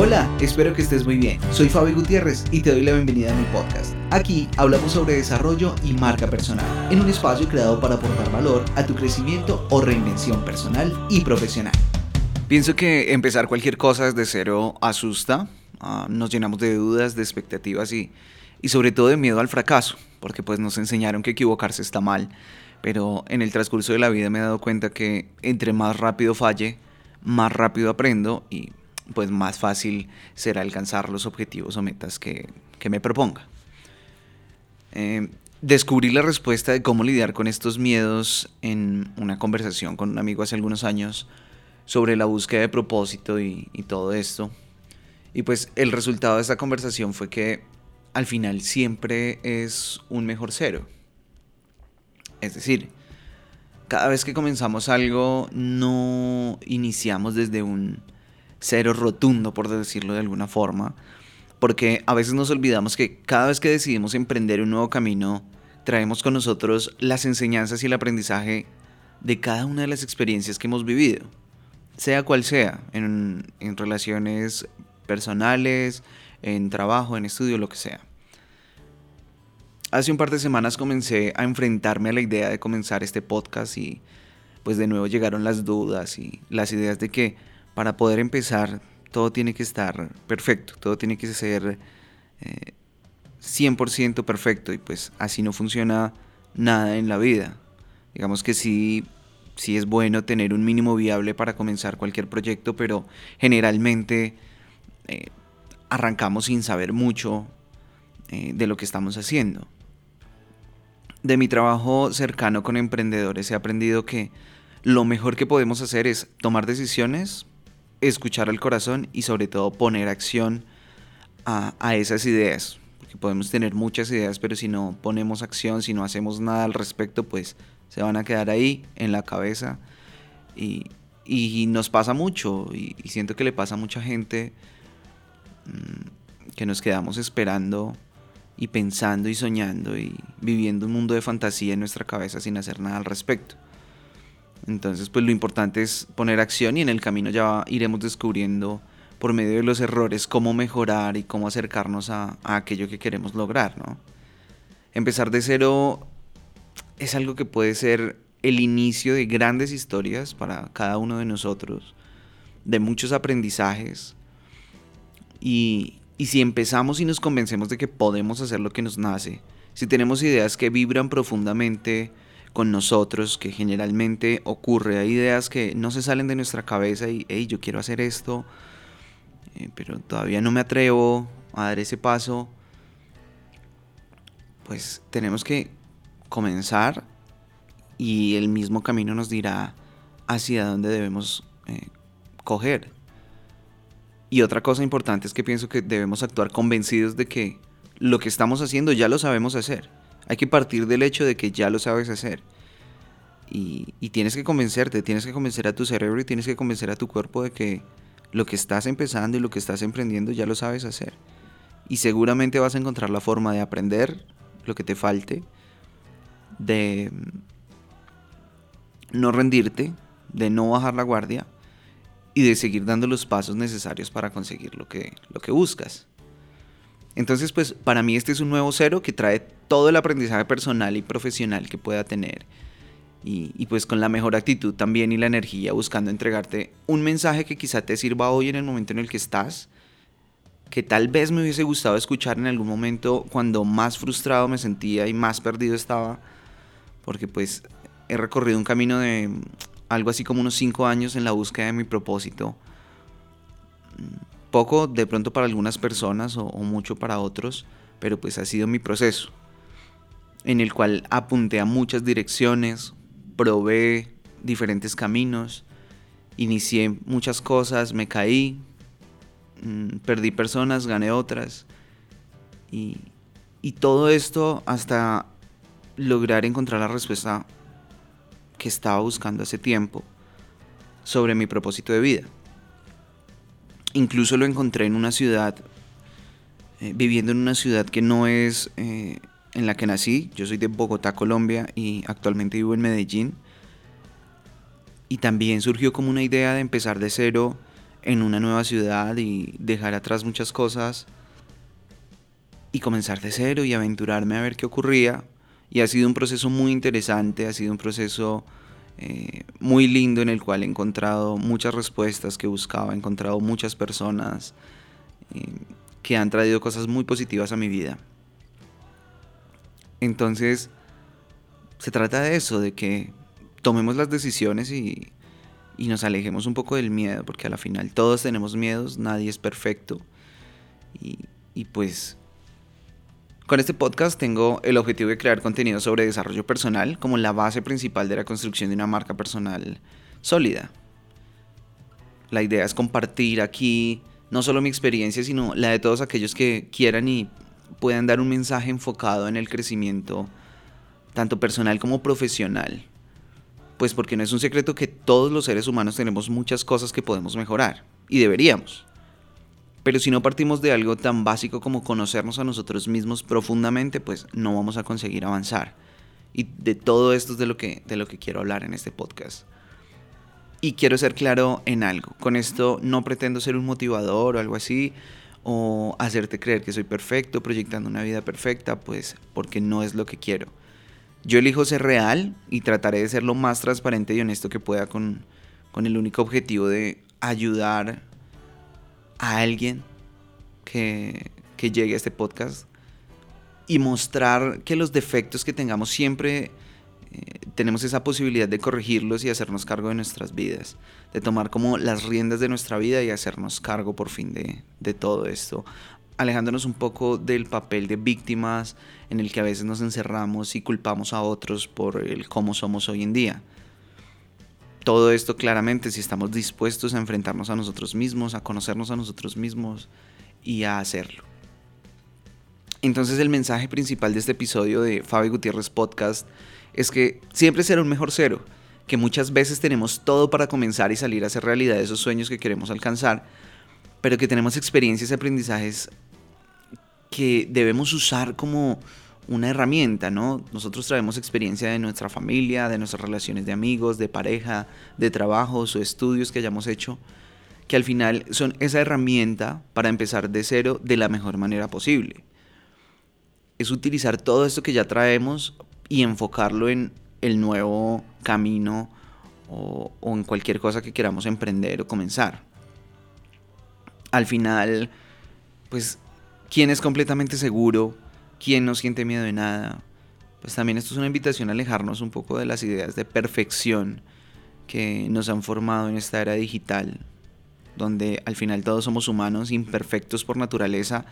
Hola, espero que estés muy bien. Soy Fabi Gutiérrez y te doy la bienvenida a mi podcast. Aquí hablamos sobre desarrollo y marca personal, en un espacio creado para aportar valor a tu crecimiento o reinvención personal y profesional. Pienso que empezar cualquier cosa desde cero asusta, ah, nos llenamos de dudas, de expectativas y, y sobre todo de miedo al fracaso, porque pues nos enseñaron que equivocarse está mal, pero en el transcurso de la vida me he dado cuenta que entre más rápido falle, más rápido aprendo y pues más fácil será alcanzar los objetivos o metas que, me proponga. Eh, descubrí la respuesta de cómo lidiar con estos miedos en una conversación con un amigo hace algunos años sobre la búsqueda de propósito y, y todo esto. Y pues el resultado de esta conversación fue que al final siempre es un mejor cero. Es decir, cada vez que comenzamos algo no iniciamos desde un cero rotundo, por decirlo de alguna forma, porque a veces nos olvidamos que cada vez que decidimos emprender un nuevo camino, traemos con nosotros las enseñanzas y el aprendizaje de cada una de las experiencias que hemos vivido, sea cual sea, en, en relaciones personales, en trabajo, en estudio, lo que sea. Hace un par de semanas comencé a enfrentarme a la idea de comenzar este podcast y pues de nuevo llegaron las dudas y las ideas de que para poder empezar todo tiene que estar perfecto, todo tiene que ser 100% eh, perfecto y pues así no funciona nada en la vida. Digamos que sí, sí es bueno tener un mínimo viable para comenzar cualquier proyecto, pero generalmente eh, arrancamos sin saber mucho eh, de lo que estamos haciendo. De mi trabajo cercano con emprendedores he aprendido que lo mejor que podemos hacer es tomar decisiones escuchar al corazón y sobre todo poner acción a, esas ideas. Porque podemos tener muchas ideas, pero si no ponemos acción, si no hacemos nada al respecto, pues se van a quedar ahí en la cabeza. Y, nos pasa mucho, y, siento que le pasa a mucha gente mm, que nos quedamos esperando y pensando y soñando y viviendo un mundo de fantasía en nuestra cabeza sin hacer nada al respecto. Entonces, pues lo importante es poner acción y en el camino ya iremos descubriendo por medio de los errores cómo mejorar y cómo acercarnos a, aquello que queremos lograr, ¿no? Empezar de cero es algo que puede ser el inicio de grandes historias para cada uno de nosotros, de muchos aprendizajes. Y, y si empezamos y nos convencemos de que podemos hacer lo que nos nace, si tenemos ideas que vibran profundamente, con nosotros, que generalmente ocurre. Hay ideas que no se salen de nuestra cabeza y, hey, yo quiero hacer esto, eh, pero todavía no me atrevo a dar ese paso. Pues tenemos que comenzar y el mismo camino nos dirá hacia dónde debemos eh, coger. Y otra cosa importante es que pienso que debemos actuar convencidos de que lo que estamos haciendo ya lo sabemos hacer. Hay que partir del hecho de que ya lo sabes hacer. Y, tienes que convencerte, tienes que convencer a tu cerebro y tienes que convencer a tu cuerpo de que lo que estás empezando y lo que estás emprendiendo ya lo sabes hacer. Y seguramente vas a encontrar la forma de aprender lo que te falte, de no rendirte, de no bajar la guardia y de seguir dando los pasos necesarios para conseguir lo que, lo que buscas. Entonces, pues para mí este es un nuevo cero que trae todo el aprendizaje personal y profesional que pueda tener. Y, pues con la mejor actitud también y la energía buscando entregarte un mensaje que quizá te sirva hoy en el momento en el que estás, que tal vez me hubiese gustado escuchar en algún momento cuando más frustrado me sentía y más perdido estaba, porque pues he recorrido un camino de algo así como unos 5 años en la búsqueda de mi propósito poco de pronto para algunas personas o, mucho para otros, pero pues ha sido mi proceso, en el cual apunté a muchas direcciones, probé diferentes caminos, inicié muchas cosas, me caí, mm, perdí personas, gané otras, y, y todo esto hasta lograr encontrar la respuesta que estaba buscando hace tiempo sobre mi propósito de vida. Incluso lo encontré en una ciudad, eh, viviendo en una ciudad que no es eh, en la que nací. Yo soy de Bogotá, Colombia, y actualmente vivo en Medellín. Y también surgió como una idea de empezar de cero en una nueva ciudad y dejar atrás muchas cosas y comenzar de cero y aventurarme a ver qué ocurría. Y ha sido un proceso muy interesante, ha sido un proceso eh, muy lindo en el cual he encontrado muchas respuestas que buscaba, he encontrado muchas personas eh, que han traído cosas muy positivas a mi vida. Entonces, se trata de eso, de que tomemos las decisiones y, y nos alejemos un poco del miedo, porque a la final todos tenemos miedos, nadie es perfecto. Y, y pues con este podcast tengo el objetivo de crear contenido sobre desarrollo personal como la base principal de la construcción de una marca personal sólida. La idea es compartir aquí no solo mi experiencia, sino la de todos aquellos que quieran y puedan dar un mensaje enfocado en el crecimiento tanto personal como profesional. Pues porque no es un secreto que todos los seres humanos tenemos muchas cosas que podemos mejorar y deberíamos. Pero si no partimos de algo tan básico como conocernos a nosotros mismos profundamente, pues no vamos a conseguir avanzar. Y de todo esto es de lo que, de lo que quiero hablar en este podcast. Y quiero ser claro en algo. Con esto no pretendo ser un motivador o algo así, o hacerte creer que soy perfecto, proyectando una vida perfecta, pues porque no es lo que quiero. Yo elijo ser real y trataré de ser lo más transparente y honesto que pueda con, con el único objetivo de ayudar a alguien que, llegue a este podcast y mostrar que los defectos que tengamos siempre eh, tenemos esa posibilidad de corregirlos y hacernos cargo de nuestras vidas, de tomar como las riendas de nuestra vida y hacernos cargo por fin de, de todo esto, alejándonos un poco del papel de víctimas en el que a veces nos encerramos y culpamos a otros por el cómo somos hoy en día todo esto claramente si estamos dispuestos a enfrentarnos a nosotros mismos, a conocernos a nosotros mismos y a hacerlo. Entonces el mensaje principal de este episodio de Fabi Gutiérrez Podcast es que siempre será un mejor cero, que muchas veces tenemos todo para comenzar y salir a hacer realidad esos sueños que queremos alcanzar, pero que tenemos experiencias y aprendizajes que debemos usar como una herramienta, ¿no? Nosotros traemos experiencia de nuestra familia, de nuestras relaciones de amigos, de pareja, de trabajos o estudios que hayamos hecho, que al final son esa herramienta para empezar de cero de la mejor manera posible. Es utilizar todo esto que ya traemos y enfocarlo en el nuevo camino o, en cualquier cosa que queramos emprender o comenzar. Al final, pues, ¿quién es completamente seguro? ¿Quién no siente miedo de nada? Pues también esto es una invitación a alejarnos un poco de las ideas de perfección que nos han formado en esta era digital, donde al final todos somos humanos imperfectos por naturaleza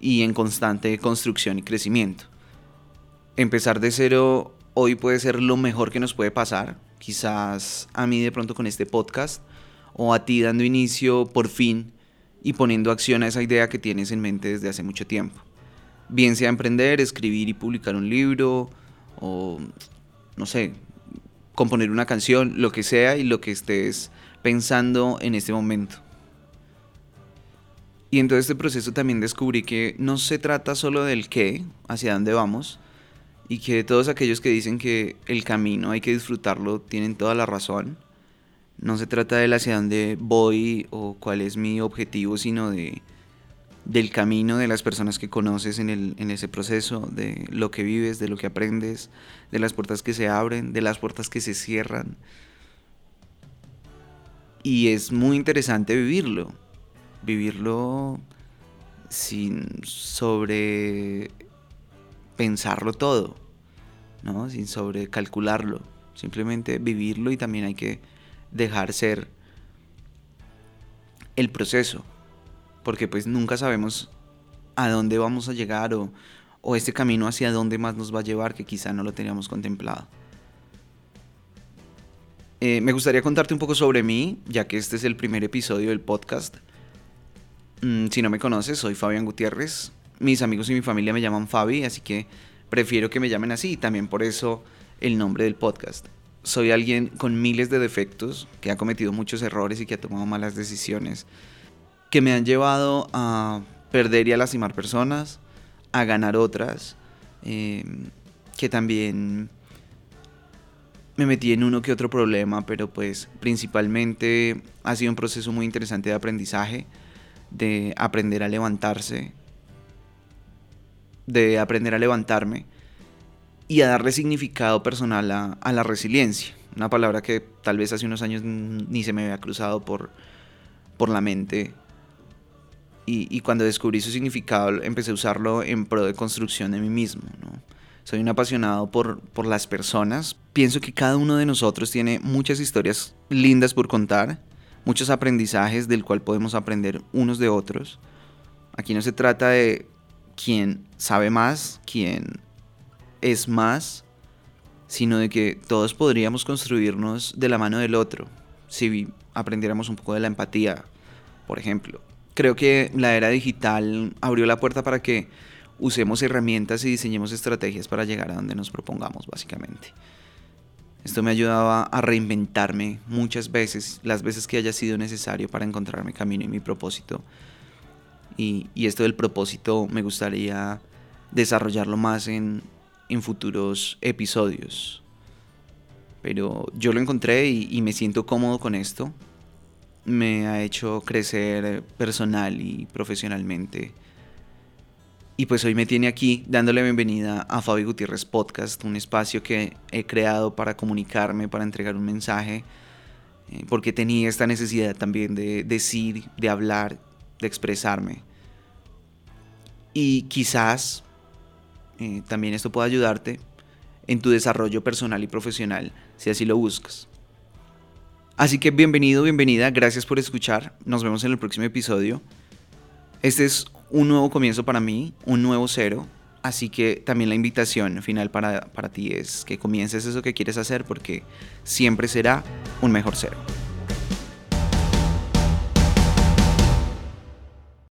y en constante construcción y crecimiento. Empezar de cero hoy puede ser lo mejor que nos puede pasar, quizás a mí de pronto con este podcast, o a ti dando inicio por fin y poniendo acción a esa idea que tienes en mente desde hace mucho tiempo bien sea emprender, escribir y publicar un libro, o no sé, componer una canción, lo que sea y lo que estés pensando en este momento. Y en todo este proceso también descubrí que no se trata solo del qué, hacia dónde vamos, y que todos aquellos que dicen que el camino hay que disfrutarlo tienen toda la razón. No se trata del hacia dónde voy o cuál es mi objetivo, sino de del camino de las personas que conoces en, el, en ese proceso, de lo que vives, de lo que aprendes, de las puertas que se abren, de las puertas que se cierran. Y es muy interesante vivirlo, vivirlo sin sobre pensarlo todo, ¿no? sin sobrecalcularlo, simplemente vivirlo y también hay que dejar ser el proceso porque pues nunca sabemos a dónde vamos a llegar o, este camino hacia dónde más nos va a llevar que quizá no lo teníamos contemplado. Eh, me gustaría contarte un poco sobre mí, ya que este es el primer episodio del podcast. Mm, si no me conoces, soy Fabián Gutiérrez. Mis amigos y mi familia me llaman Fabi, así que prefiero que me llamen así y también por eso el nombre del podcast. Soy alguien con miles de defectos, que ha cometido muchos errores y que ha tomado malas decisiones que me han llevado a perder y a lastimar personas, a ganar otras, em, que también me metí en uno que otro problema, pero pues principalmente ha sido un proceso muy interesante de aprendizaje, de aprender a levantarse, de aprender a levantarme y a darle significado personal a, la resiliencia. Una palabra que tal vez hace unos años ni se me había cruzado por, por la mente. Y, cuando descubrí su significado empecé a usarlo en pro de construcción de mí mismo. Soy un apasionado por, por las personas. Pienso que cada uno de nosotros tiene muchas historias lindas por contar, muchos aprendizajes del cual podemos aprender unos de otros. Aquí no se trata de quién sabe más, quién es más, sino de que todos podríamos construirnos de la mano del otro, si aprendiéramos un poco de la empatía, por ejemplo. Creo que la era digital abrió la puerta para que usemos herramientas y diseñemos estrategias para llegar a donde nos propongamos, básicamente. Esto me ayudaba a reinventarme muchas veces, las veces que haya sido necesario para encontrar mi camino y mi propósito. Y, esto del propósito me gustaría desarrollarlo más en, en futuros episodios. Pero yo lo encontré y, me siento cómodo con esto. Me ha hecho crecer personal y profesionalmente. Y pues hoy me tiene aquí dándole bienvenida a Fabi Gutiérrez Podcast, un espacio que he creado para comunicarme, para entregar un mensaje, eh, porque tenía esta necesidad también de decir, de hablar, de expresarme. Y quizás eh, también esto pueda ayudarte en tu desarrollo personal y profesional, si así lo buscas. Así que bienvenido, bienvenida, gracias por escuchar, nos vemos en el próximo episodio. Este es un nuevo comienzo para mí, un nuevo cero, así que también la invitación final para, para ti es que comiences eso que quieres hacer porque siempre será un mejor cero.